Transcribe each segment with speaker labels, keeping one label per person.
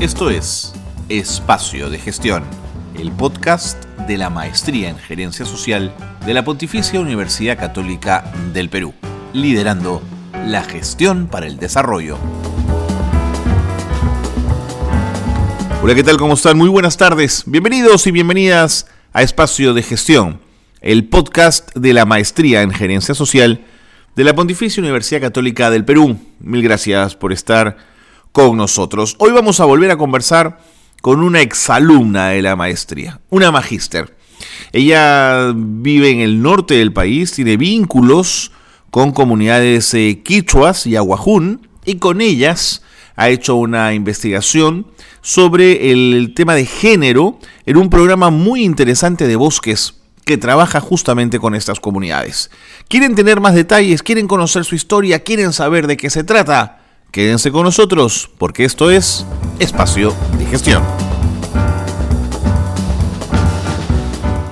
Speaker 1: Esto es Espacio de Gestión, el podcast de la Maestría en Gerencia Social de la Pontificia Universidad Católica del Perú, liderando la gestión para el desarrollo. Hola, ¿qué tal? ¿Cómo están? Muy buenas tardes. Bienvenidos y bienvenidas a Espacio de Gestión, el podcast de la Maestría en Gerencia Social de la Pontificia Universidad Católica del Perú. Mil gracias por estar con nosotros. Hoy vamos a volver a conversar con una exalumna de la maestría, una magíster. Ella vive en el norte del país, tiene vínculos con comunidades eh, quichuas y aguajún y con ellas ha hecho una investigación sobre el tema de género en un programa muy interesante de bosques que trabaja justamente con estas comunidades. ¿Quieren tener más detalles? ¿Quieren conocer su historia? ¿Quieren saber de qué se trata? Quédense con nosotros porque esto es Espacio de Gestión.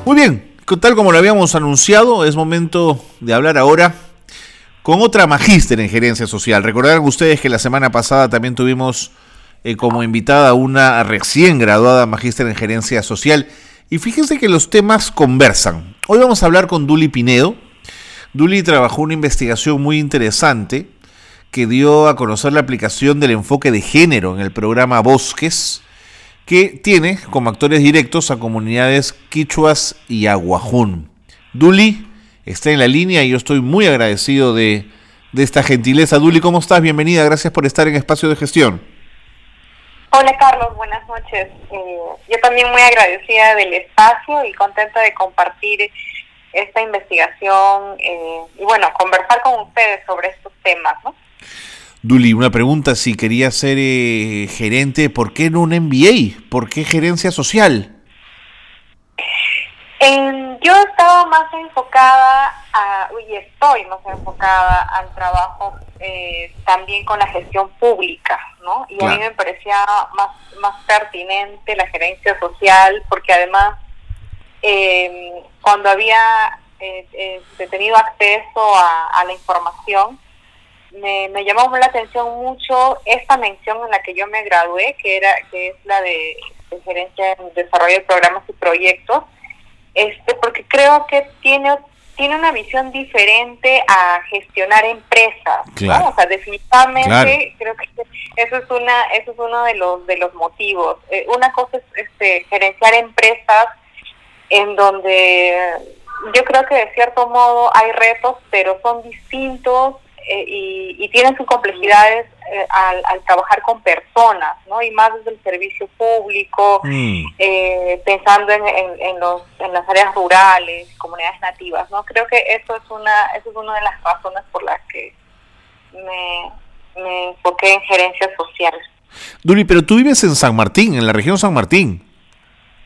Speaker 1: Muy bien, tal como lo habíamos anunciado, es momento de hablar ahora con otra magíster en gerencia social. Recordarán ustedes que la semana pasada también tuvimos eh, como invitada una recién graduada magíster en gerencia social. Y fíjense que los temas conversan. Hoy vamos a hablar con Duli Pinedo. Duli trabajó una investigación muy interesante que dio a conocer la aplicación del enfoque de género en el programa Bosques, que tiene como actores directos a comunidades quichuas y aguajún. Duli está en la línea y yo estoy muy agradecido de, de esta gentileza. Duli, ¿cómo estás? Bienvenida, gracias por estar en Espacio de Gestión.
Speaker 2: Hola Carlos, buenas noches. Eh, yo también muy agradecida del espacio y contenta de compartir esta investigación eh, y bueno, conversar con ustedes sobre estos temas, ¿no?
Speaker 1: Duli, una pregunta, si quería ser eh, gerente, ¿por qué no un MBA? ¿Por qué gerencia social?
Speaker 2: yo estaba más enfocada, a, y estoy más enfocada al trabajo eh, también con la gestión pública, ¿no? Y a mí me parecía más, más pertinente la gerencia social, porque además, eh, cuando había tenido acceso a la información, me, me llamó la atención mucho esta mención en la que yo me gradué, que era que es la de, gerencia en desarrollo de programas y proyectos, este porque creo que tiene tiene una visión diferente a gestionar empresas, O sea, definitivamente creo que eso es una eso es uno de los de los motivos. Eh, una cosa es este gerenciar empresas en donde yo creo que de cierto modo hay retos, pero son distintos eh, y, tienen sus complejidades eh, al, trabajar con personas, ¿no? Y más desde el servicio público, mm. eh, pensando en, en, los, en las áreas rurales, comunidades nativas, ¿no? Creo que eso es una, eso es una de las razones por las que me, me enfoqué en gerencia social.
Speaker 1: Duli, pero tú vives en San Martín, en la región San Martín.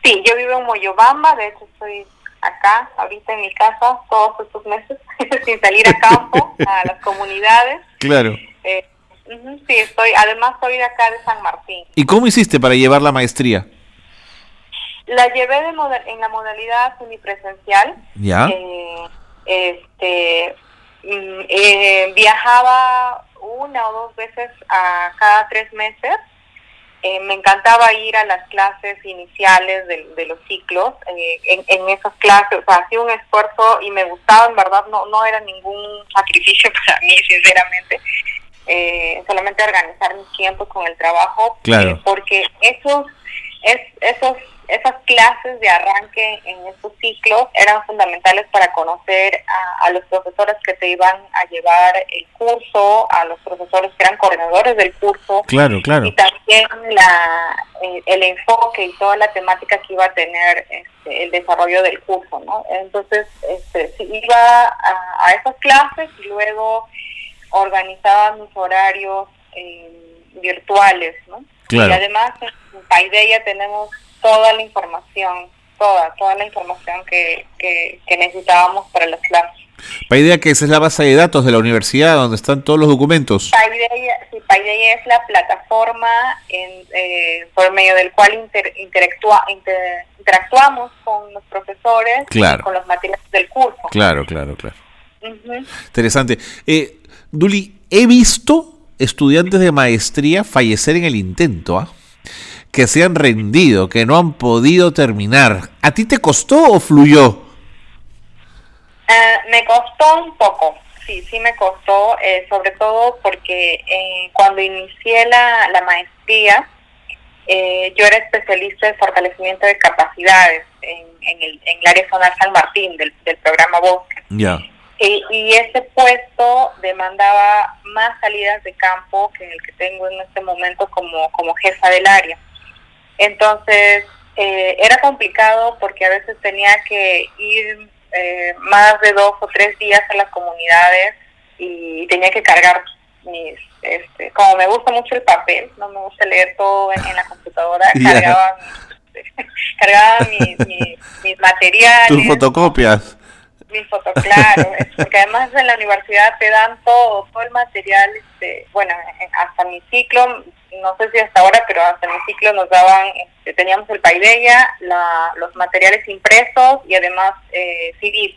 Speaker 2: Sí, yo vivo en Moyobamba, de hecho estoy acá, ahorita en mi casa, todos estos meses, sin salir a campo, a las comunidades.
Speaker 1: Claro.
Speaker 2: Eh, sí, estoy, además soy de acá de San Martín.
Speaker 1: ¿Y cómo hiciste para llevar la maestría?
Speaker 2: La llevé de en la modalidad semipresencial.
Speaker 1: ¿Ya?
Speaker 2: Eh, este, mm, eh, viajaba una o dos veces a cada tres meses eh, me encantaba ir a las clases iniciales de, los ciclos. Eh, en, en, esas clases, o sea, hacía un esfuerzo y me gustaba, en verdad, no, no era ningún sacrificio para mí, sinceramente. Eh, solamente organizar mis tiempos con el trabajo.
Speaker 1: Claro.
Speaker 2: porque esos, es, esos esas clases de arranque en estos ciclos eran fundamentales para conocer a, los profesores que te iban a llevar el curso, a los profesores que eran coordinadores del curso.
Speaker 1: Claro, claro.
Speaker 2: Y también la, eh, el enfoque y toda la temática que iba a tener este, el desarrollo del curso, ¿no? Entonces, este, iba a, esas clases y luego organizaba mis horarios eh, virtuales, ¿no?
Speaker 1: Claro.
Speaker 2: Y además en Paideia tenemos toda la información, toda, toda la información que, que, necesitábamos para las clases.
Speaker 1: Paideia que esa es la base de datos de la universidad donde están todos los documentos.
Speaker 2: Paideia, sí, Paideia es la plataforma en, eh, por medio del cual interactua, interactuamos con los profesores,
Speaker 1: claro.
Speaker 2: con los materiales del curso.
Speaker 1: Claro, claro, claro. Interesante. Eh, Duli, he visto estudiantes de maestría fallecer en el intento, ¿ah? Que se han rendido, que no han podido terminar. ¿A ti te costó o fluyó?
Speaker 2: Uh, me costó un poco, sí, sí me costó, eh, sobre todo porque eh, cuando inicié la, la maestría, eh, yo era especialista en fortalecimiento de capacidades en, en, el, en el área zonal San Martín del, del programa Bosque.
Speaker 1: Ya.
Speaker 2: Y, y ese puesto demandaba más salidas de campo que el que tengo en este momento como, como jefa del área. Entonces, eh, era complicado porque a veces tenía que ir eh, más de dos o tres días a las comunidades y tenía que cargar mis, este, como me gusta mucho el papel, no me gusta leer todo en, en la computadora,
Speaker 1: Yeah.
Speaker 2: cargaba, cargaba mis, mis, mis materiales
Speaker 1: Tus fotocopias.
Speaker 2: Mi foto, claro, es porque además en la universidad te dan todo, todo el material, este, bueno, en- hasta mi ciclo, no sé si hasta ahora, pero hasta mi ciclo nos daban, este, teníamos el Paideia, la, los materiales impresos y además eh, CDs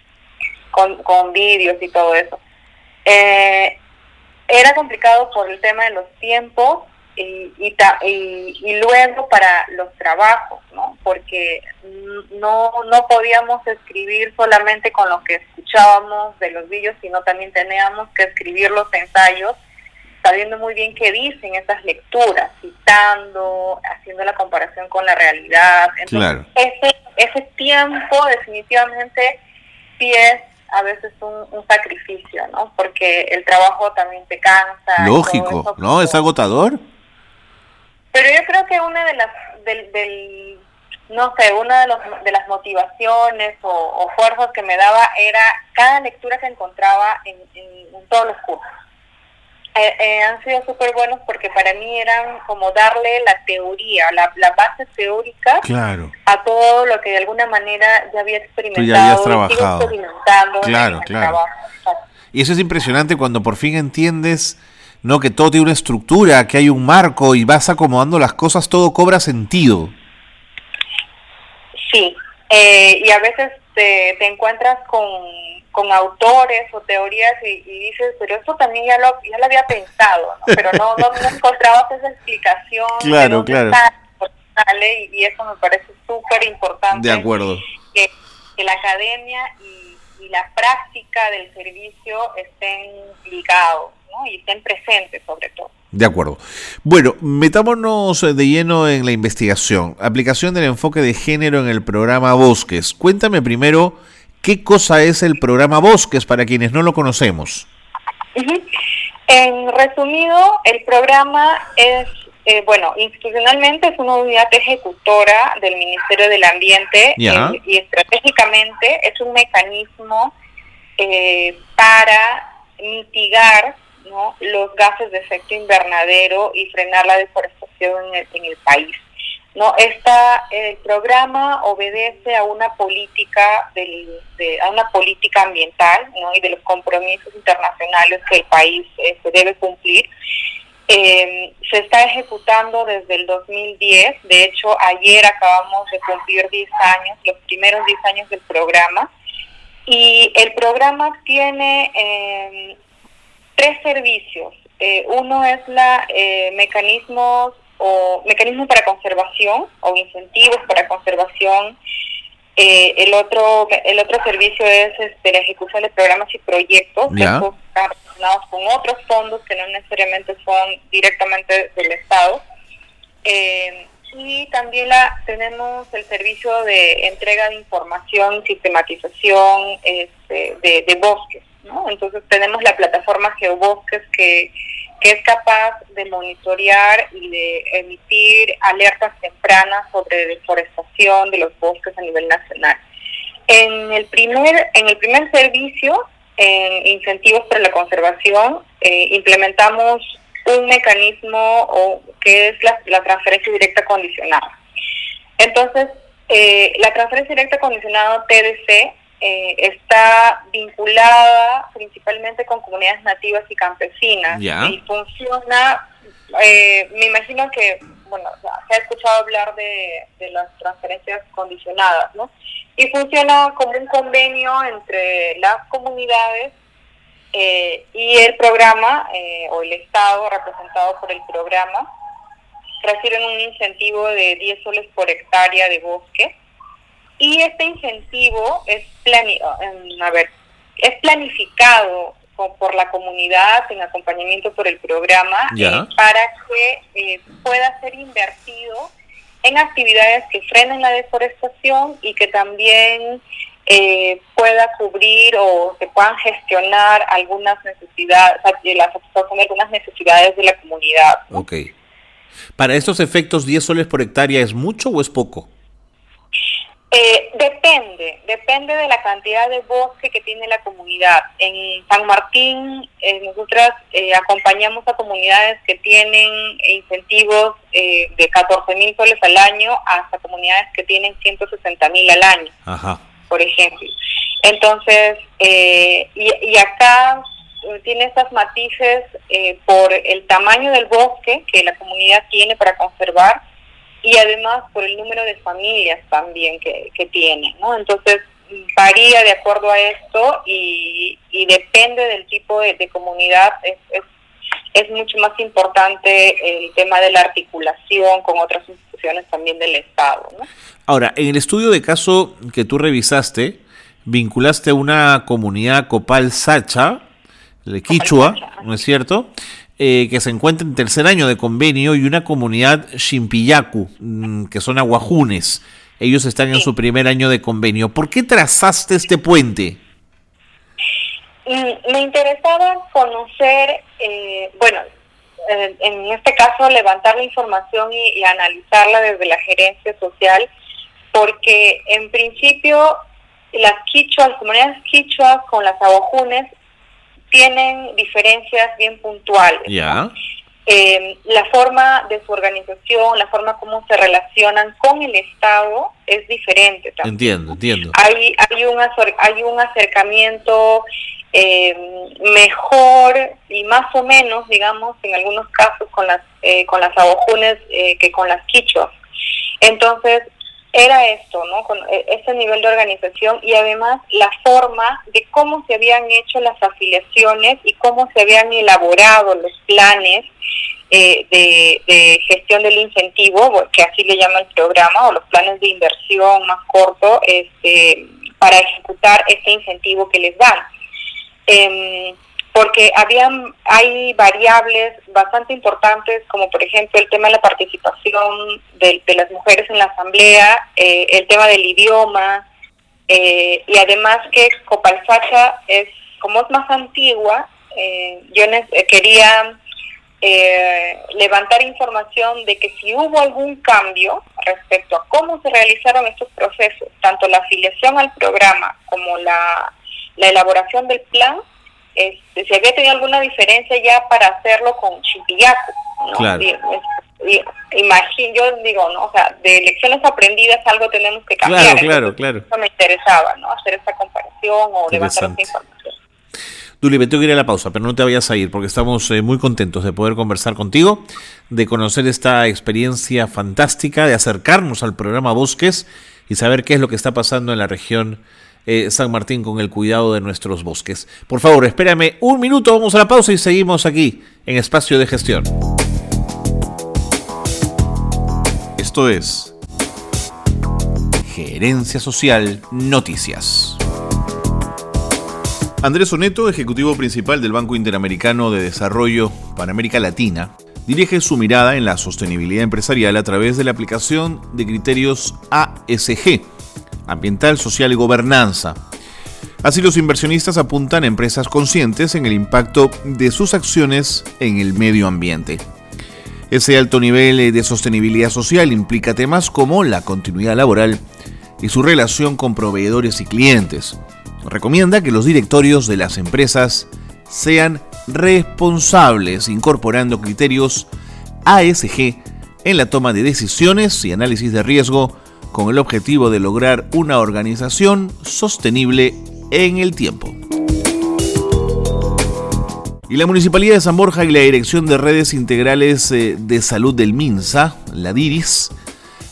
Speaker 2: con, con vídeos y todo eso. Eh, era complicado por el tema de los tiempos y, y, ta- y, y luego para los trabajos, ¿no? Porque no, no podíamos escribir solamente con lo que escuchábamos de los vídeos, sino también teníamos que escribir los ensayos sabiendo muy bien qué dicen esas lecturas, citando, haciendo la comparación con la realidad. Entonces,
Speaker 1: Claro.
Speaker 2: ese, ese tiempo definitivamente sí es a veces un, un sacrificio, ¿no? Porque el trabajo también te cansa.
Speaker 1: Lógico, ¿no? Es agotador.
Speaker 2: Pero yo creo que una de las, del, del no sé, una de, los, de las motivaciones o, o fuerzas que me daba era cada lectura que encontraba en, en, en todos los cursos. Eh, eh, han sido súper buenos porque para mí eran como darle la teoría, la, la base teórica
Speaker 1: Claro.
Speaker 2: a todo lo que de alguna manera ya había experimentado.
Speaker 1: Tú ya habías trabajado.
Speaker 2: experimentando en
Speaker 1: Claro, claro.
Speaker 2: trabajo.
Speaker 1: Y eso es impresionante cuando por fin entiendes, ¿no? Que todo tiene una estructura, que hay un marco y vas acomodando las cosas, todo cobra sentido.
Speaker 2: Sí, eh, y a veces te, te encuentras con, con autores o teorías y, y dices, pero esto también ya lo, ya lo había pensado, ¿no? pero no, no, no encontrabas esa explicación.
Speaker 1: Claro, claro.
Speaker 2: sale, y, y eso me parece súper importante.
Speaker 1: De acuerdo.
Speaker 2: Que, que la academia y, y la práctica del servicio estén ligados ¿no? y estén presentes sobre todo.
Speaker 1: De acuerdo. Bueno, metámonos de lleno en la investigación. Aplicación del enfoque de género en el programa Bosques. Cuéntame primero qué cosa es el programa Bosques para quienes no lo conocemos.
Speaker 2: En resumido, el programa es, eh, bueno, institucionalmente es una unidad ejecutora del Ministerio del Ambiente eh, y estratégicamente es un mecanismo eh, para mitigar ¿no? los gases de efecto invernadero y frenar la deforestación en el, el país. No, esta el programa obedece a una política del, de, a una política ambiental, ¿no? y de los compromisos internacionales que el país eh, se debe cumplir. Eh, se está ejecutando desde el 2010. De hecho, ayer acabamos de cumplir 10 años, los primeros 10 años del programa. Y el programa tiene eh, tres servicios. Eh, uno es la eh, mecanismos o mecanismos para conservación o incentivos para conservación. Eh, el otro el otro servicio es este, la ejecución de programas y proyectos que están relacionados con otros fondos que no necesariamente son directamente del Estado. Eh, y también la, tenemos el servicio de entrega de información, sistematización este, de, de bosques. Entonces tenemos la plataforma Geobosques que, que es capaz de monitorear y de emitir alertas tempranas sobre deforestación de los bosques a nivel nacional. En el primer, en el primer servicio, en incentivos para la conservación, eh, implementamos un mecanismo o, que es la, la transferencia directa condicionada. Entonces, eh, la transferencia directa condicionada TDC eh, está vinculada principalmente con comunidades nativas y campesinas y funciona, eh, me imagino que, bueno, se ha escuchado hablar de, de las transferencias condicionadas, ¿no? Y funciona como un convenio entre las comunidades eh, y el programa eh, o el Estado representado por el programa reciben un incentivo de 10 soles por hectárea de bosque. Y este incentivo es, plani a ver, es planificado por la comunidad en acompañamiento por el programa eh, para que eh, pueda ser invertido en actividades que frenen la deforestación y que también eh, pueda cubrir o se puedan gestionar algunas necesidades, la satisfacción de algunas necesidades de la comunidad.
Speaker 1: Ok. Para estos efectos, ¿10 soles por hectárea es mucho o es poco?
Speaker 2: Eh, depende, depende de la cantidad de bosque que tiene la comunidad. En San Martín, eh, nosotras eh, acompañamos a comunidades que tienen incentivos de 14 mil soles al año hasta comunidades que tienen 160 mil al año, por ejemplo. Entonces, y, y, acá tiene estas matices por el tamaño del bosque que la comunidad tiene para conservar y además por el número de familias también que, que tiene, ¿no? Entonces varía de acuerdo a esto y, y depende del tipo de, comunidad, es, es, mucho más importante el tema de la articulación con otras instituciones también del Estado, ¿no?
Speaker 1: Ahora, en el estudio de caso que tú revisaste, vinculaste una comunidad copal sacha, de Quichua, ¿no es cierto? Eh, que se encuentra en tercer año de convenio y una comunidad Shimpiyaku, mm, que son aguajunes. Ellos están en su primer año de convenio. ¿Por qué trazaste este puente?
Speaker 2: Mm, me interesaba conocer, eh, bueno, en este caso levantar la información y, y, analizarla desde la gerencia social, porque en principio las quichuas, las comunidades quichuas con las aguajunes tienen diferencias bien puntuales. Eh, la forma de su organización, la forma como se relacionan con el Estado es diferente.
Speaker 1: Entiendo, entiendo.
Speaker 2: Hay, hay, un, hay un acercamiento eh, mejor y más o menos, digamos, en algunos casos con las, eh, con las abojunes que con las quichuas. Entonces, era esto, ¿no? Con e, ese nivel de organización y además la forma de cómo se habían hecho las afiliaciones y cómo se habían elaborado los planes eh, de, gestión del incentivo, que así le llama el programa, o los planes de inversión más corto, este, para ejecutar este incentivo que les dan. Eh, porque habían, hay variables bastante importantes, como por ejemplo el tema de la participación de, las mujeres en la asamblea, eh, el tema del idioma, eh, y además que Copalsacha es, como es más antigua, eh, yo quería levantar información de que si hubo algún cambio respecto a cómo se realizaron estos procesos, tanto la afiliación al programa como la, la elaboración del plan, este, si había tenido alguna diferencia ya para hacerlo con Chipillaco. ¿no? Claro. Imagino, yo digo, ¿no? O sea, de lecciones aprendidas algo tenemos que cambiar.
Speaker 1: Claro, claro, claro.
Speaker 2: Eso me interesaba, ¿no? Hacer esta comparación o levantar esta información.
Speaker 1: Duli, me tengo que ir a la pausa, pero no te vayas a ir porque estamos eh, muy contentos de poder conversar contigo, de conocer esta experiencia fantástica, de acercarnos al programa Bosques y saber qué es lo que está pasando en la región eh, San Martín con el cuidado de nuestros bosques. Por favor, espérame un minuto, vamos a la pausa y seguimos aquí en Espacio de Gestión. Esto es Gerencia Social Noticias. Andrés Oneto, ejecutivo principal del Banco Interamericano de Desarrollo para América Latina, dirige su mirada en la sostenibilidad empresarial a través de la aplicación de criterios ASG ambiental, social y gobernanza. Así los inversionistas apuntan a empresas conscientes en el impacto de sus acciones en el medio ambiente. Ese alto nivel de sostenibilidad social implica temas como la continuidad laboral y su relación con proveedores y clientes. Recomienda que los directorios de las empresas sean responsables incorporando criterios ASG en la toma de decisiones y análisis de riesgo con el objetivo de lograr una organización sostenible en el tiempo. Y la Municipalidad de San Borja y la Dirección de Redes Integrales eh, de Salud del MINSA, la DIRIS,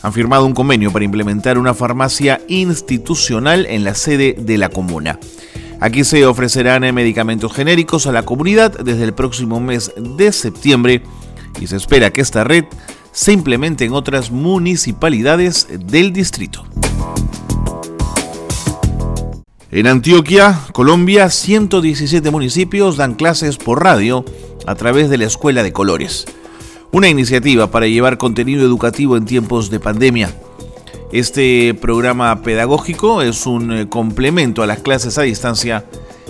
Speaker 1: han firmado un convenio para implementar una farmacia institucional en la sede de la comuna. Aquí se ofrecerán eh, medicamentos genéricos a la comunidad desde el próximo mes de septiembre y se espera que esta red se implemente en otras municipalidades del distrito. En Antioquia, Colombia, 117 municipios dan clases por radio a través de la Escuela de Colores, una iniciativa para llevar contenido educativo en tiempos de pandemia. Este programa pedagógico es un eh, complemento a las clases a distancia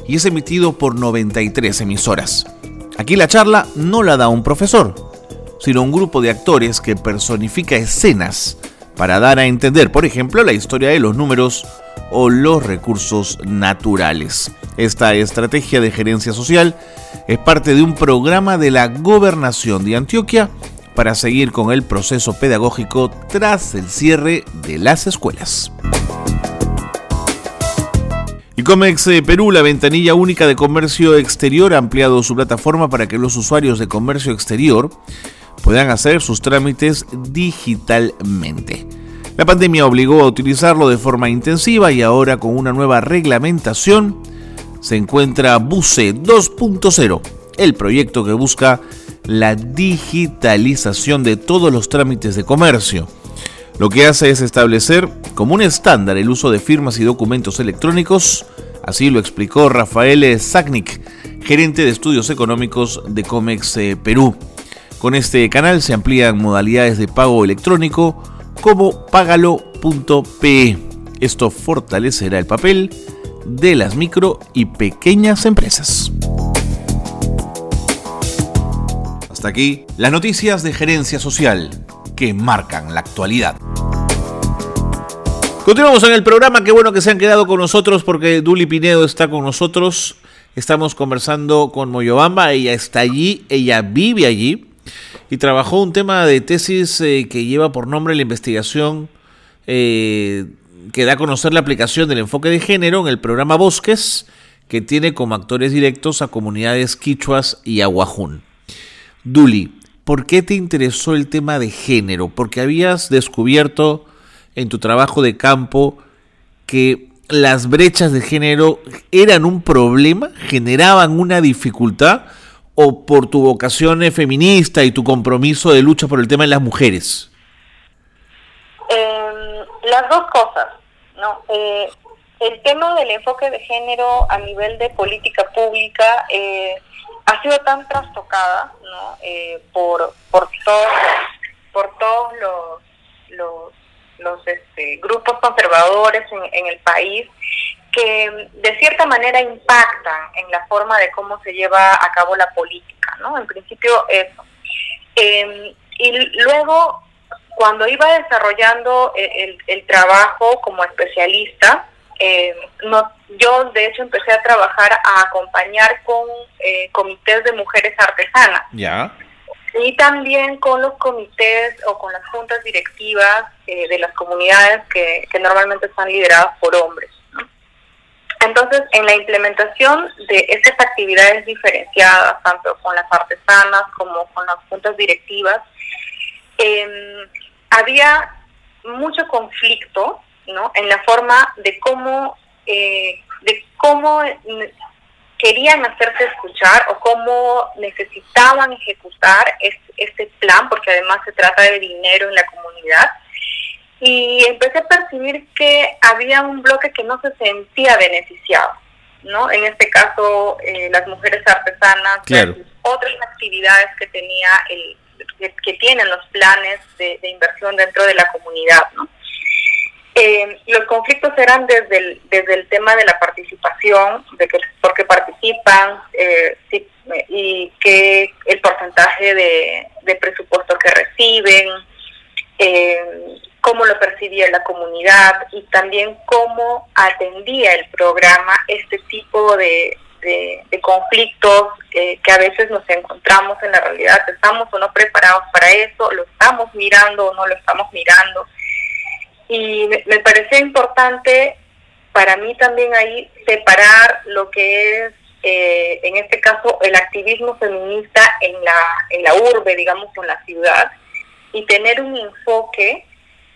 Speaker 1: y es emitido por 93 emisoras. Aquí la charla no la da un profesor, sino un grupo de actores que personifica escenas para dar a entender, por ejemplo, la historia de los números o los recursos naturales. Esta estrategia de gerencia social es parte de un programa de la gobernación de Antioquia para seguir con el proceso pedagógico tras el cierre de las escuelas. Y Comex eh, Perú, la ventanilla única de comercio exterior, ha ampliado su plataforma para que los usuarios de comercio exterior puedan hacer sus trámites digitalmente. La pandemia obligó a utilizarlo de forma intensiva y ahora con una nueva reglamentación se encuentra BUCE 2.0, el proyecto que busca la digitalización de todos los trámites de comercio. Lo que hace es establecer como un estándar el uso de firmas y documentos electrónicos, así lo explicó Rafael Zagnik, gerente de estudios económicos de Comex eh, Perú. Con este canal se amplían modalidades de pago electrónico como pagalo.pe. Esto fortalecerá el papel de las micro y pequeñas empresas. Hasta aquí las noticias de gerencia social que marcan la actualidad. Continuamos en el programa, qué bueno que se han quedado con nosotros porque Duli Pinedo está con nosotros. Estamos conversando con Moyobamba, ella está allí, ella vive allí y trabajó un tema de tesis eh, que lleva por nombre la investigación eh, que da a conocer la aplicación del enfoque de género en el programa Bosques, que tiene como actores directos a comunidades quichuas y aguajún. Duli, ¿por qué te interesó el tema de género? Porque habías descubierto en tu trabajo de campo que las brechas de género eran un problema, generaban una dificultad o por tu vocación feminista y tu compromiso de lucha por el tema de las mujeres?
Speaker 2: Em, las dos cosas, ¿no? Eh, el tema del enfoque de género a nivel de política pública eh, ha sido tan trastocada, ¿no? Eh, por por todos por todos los los, los este, grupos conservadores en el país que de cierta manera impactan en la forma de cómo se lleva a cabo la política, ¿no? En principio eso. Em, y luego, cuando iba desarrollando e, el, trabajo como especialista, em, no, yo de hecho empecé a trabajar a acompañar con eh, comités de mujeres artesanas.
Speaker 1: Ya.
Speaker 2: Y también con los comités o con las juntas directivas eh, de las comunidades que, que normalmente están lideradas por hombres. Entonces, en la implementación de estas actividades diferenciadas, tanto con las artesanas como con las juntas directivas, em, había mucho conflicto ¿no? en la forma de cómo, eh, de cómo querían hacerse escuchar o cómo necesitaban ejecutar este, este plan, porque además se trata de dinero en la comunidad y empecé a percibir que había un bloque que no se sentía beneficiado, ¿no? En este caso, eh, las mujeres artesanas, otras actividades que tenía el que, tienen los planes de, inversión dentro de la comunidad, ¿no? Eh, los conflictos eran desde el, desde el tema de la participación, de que por qué participan eh, y qué el porcentaje de, de presupuesto que reciben, eh, cómo lo percibía la comunidad y también cómo atendía el programa este tipo de, conflictos eh, que a veces nos encontramos en la realidad. ¿Estamos o no preparados para eso? ¿Lo estamos mirando o no lo estamos mirando? Y me, me parecía importante para mí también ahí separar lo que es, eh, en este caso, el activismo feminista en la, en la urbe, digamos, en la ciudad, y tener un enfoque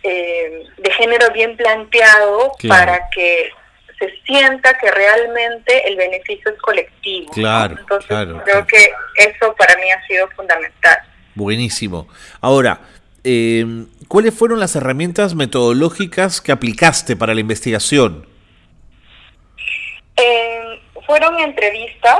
Speaker 2: eh, de género bien planteado para que se sienta que realmente el beneficio es colectivo.
Speaker 1: Claro,
Speaker 2: Entonces, creo que eso para mí ha sido fundamental.
Speaker 1: Buenísimo. Ahora, eh, ¿cuáles fueron las herramientas metodológicas que aplicaste para la investigación?
Speaker 2: Eh, fueron entrevistas,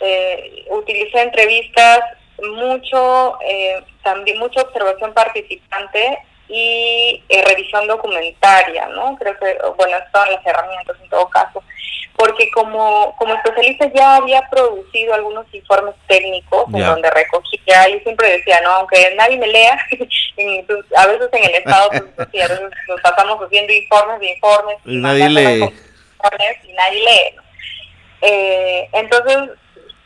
Speaker 2: eh, utilicé entrevistas, mucho, eh, también mucha observación participante y revisión documentaria, ¿no? Creo que, bueno, son las herramientas en todo caso porque como, como especialista ya había producido algunos informes técnicos en donde recogía, y siempre decía, no, aunque nadie me lea, a veces en el Estado, pues, a veces nos pasamos haciendo informes de informes
Speaker 1: y, nadie lee.
Speaker 2: Y nadie lee. Eh, entonces,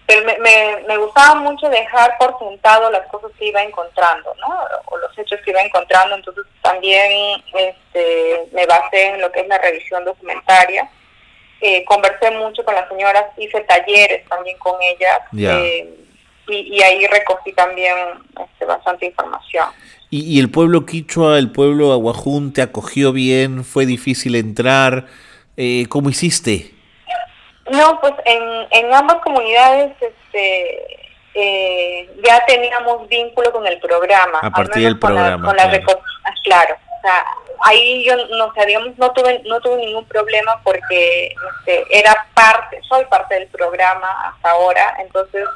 Speaker 2: me, me, me, gustaba mucho dejar por sentado las cosas que iba encontrando, ¿no? O los hechos que iba encontrando, entonces también este, me basé en lo que es la revisión documentaria eh, conversé mucho con las señoras, hice talleres también con ellas eh, y, ahí recogí también este, bastante información.
Speaker 1: ¿Y, el pueblo quichua, el pueblo aguajún, te acogió bien? ¿Fue difícil entrar? Eh, ¿Cómo hiciste?
Speaker 2: No, pues en, en ambas comunidades este, eh, ya teníamos vínculo con el programa.
Speaker 1: A partir del programa.
Speaker 2: claro. O sea, ahí yo no sabíamos no tuve no tuve ningún problema porque este, era parte soy parte del programa hasta ahora entonces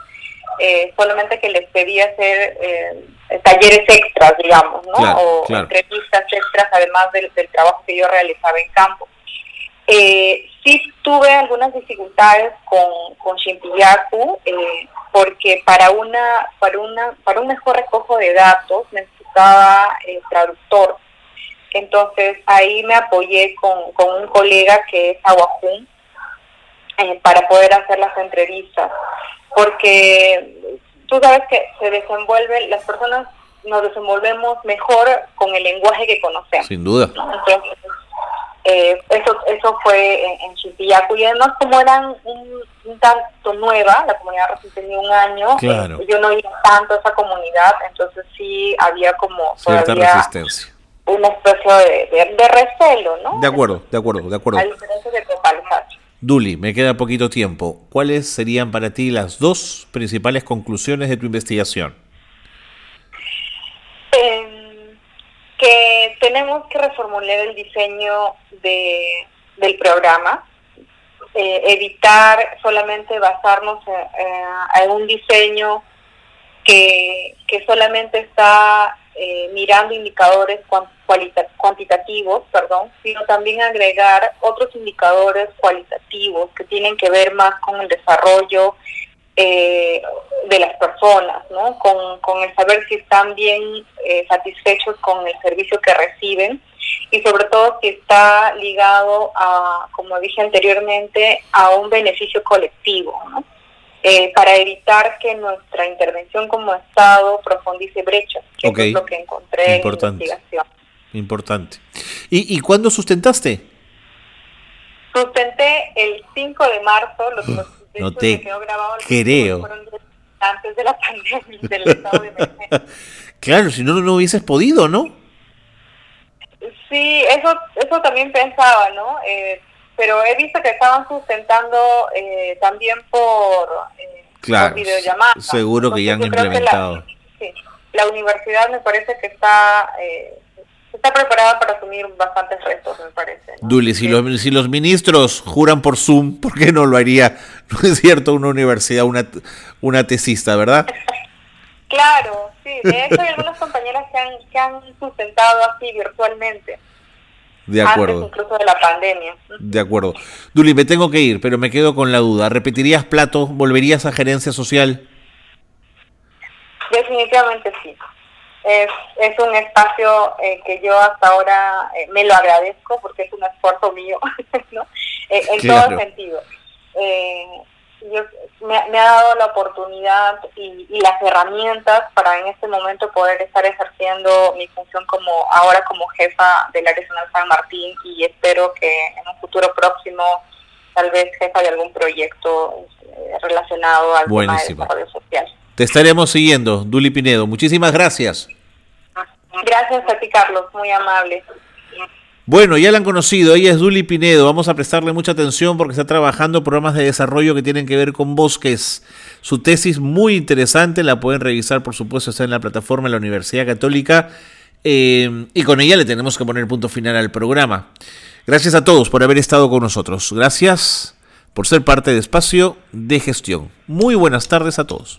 Speaker 2: eh, solamente que les pedí hacer eh, talleres extras digamos no o entrevistas extras además del, trabajo que yo realizaba en campo eh, sí tuve algunas dificultades con con Shimpiyaku eh, porque para una para una para un mejor recojo de datos necesitaba el traductor entonces ahí me apoyé con, con un colega que es Aguajún eh, para poder hacer las entrevistas, porque tú sabes que se desenvuelven, las personas nos desenvolvemos mejor con el lenguaje que conocemos.
Speaker 1: Sin duda.
Speaker 2: Entonces, eh, eso eso fue en, en y además como eran un, tanto nueva, la comunidad recién tenía un año, eh, yo no iba tanto a esa comunidad, entonces sí había como
Speaker 1: cierta resistencia
Speaker 2: una especie de, de, recelo, ¿no?
Speaker 1: De acuerdo, de acuerdo, de acuerdo.
Speaker 2: A diferencia de
Speaker 1: Duli, me queda poquito tiempo. ¿Cuáles serían para ti las dos principales conclusiones de tu investigación?
Speaker 2: Em, que tenemos que reformular el diseño de, del programa, eh, evitar solamente basarnos en, en un diseño que, que solamente está eh, mirando indicadores cuantitativos, perdón, sino también agregar otros indicadores cualitativos que tienen que ver más con el desarrollo eh, de las personas, ¿no? Con, el saber si están bien eh, satisfechos con el servicio que reciben y sobre todo si está ligado a, como dije anteriormente, a un beneficio colectivo, ¿no? Eh, para evitar que nuestra intervención como Estado profundice brechas, que es lo que encontré
Speaker 1: Importante.
Speaker 2: en la investigación.
Speaker 1: Importante. ¿Y, ¿Y cuándo sustentaste?
Speaker 2: Sustenté el 5 de marzo, los,
Speaker 1: no te creo.
Speaker 2: antes de la pandemia del estado de emergencia.
Speaker 1: claro, si no, no hubieses podido, ¿no?
Speaker 2: Sí, eso, eso también pensaba, ¿no? Eh, pero he visto que estaban sustentando eh, también por, eh,
Speaker 1: claro, videollamadas. Seguro que ya han implementado.
Speaker 2: La, sí, la universidad me parece que está eh, está preparada para asumir bastantes retos, me parece.
Speaker 1: Duli, si, los, si los ministros juran por Zoom, ¿por qué no lo haría, no es cierto, una universidad, una, una tesista, verdad?
Speaker 2: claro, sí. De hecho, hay algunas compañeras que han, que han sustentado así virtualmente.
Speaker 1: De acuerdo.
Speaker 2: incluso de la pandemia.
Speaker 1: De acuerdo. Duli, me tengo que ir, pero me quedo con la duda. ¿Repetirías plato? ¿Volverías a gerencia social?
Speaker 2: Definitivamente sí. Es, es un espacio eh, que yo hasta ahora eh, me lo agradezco porque es un esfuerzo mío, ¿no? Eh, en todo sentido. Eh, me, ha dado la oportunidad y, las herramientas para en este momento poder estar ejerciendo mi función como ahora como jefa del área regional San Martín y espero que en un futuro próximo tal vez jefa de algún proyecto relacionado al tema de desarrollo social.
Speaker 1: Te estaremos siguiendo, Duli Pinedo. Muchísimas gracias.
Speaker 2: Gracias a ti, Carlos. Muy amable.
Speaker 1: Bueno, ya la han conocido, ella es Duli Pinedo, vamos a prestarle mucha atención porque está trabajando programas de desarrollo que tienen que ver con bosques. Su tesis muy interesante, la pueden revisar por supuesto, está en la plataforma de la Universidad Católica eh, y con ella le tenemos que poner punto final al programa. Gracias a todos por haber estado con nosotros, gracias por ser parte de Espacio de Gestión. Muy buenas tardes a todos.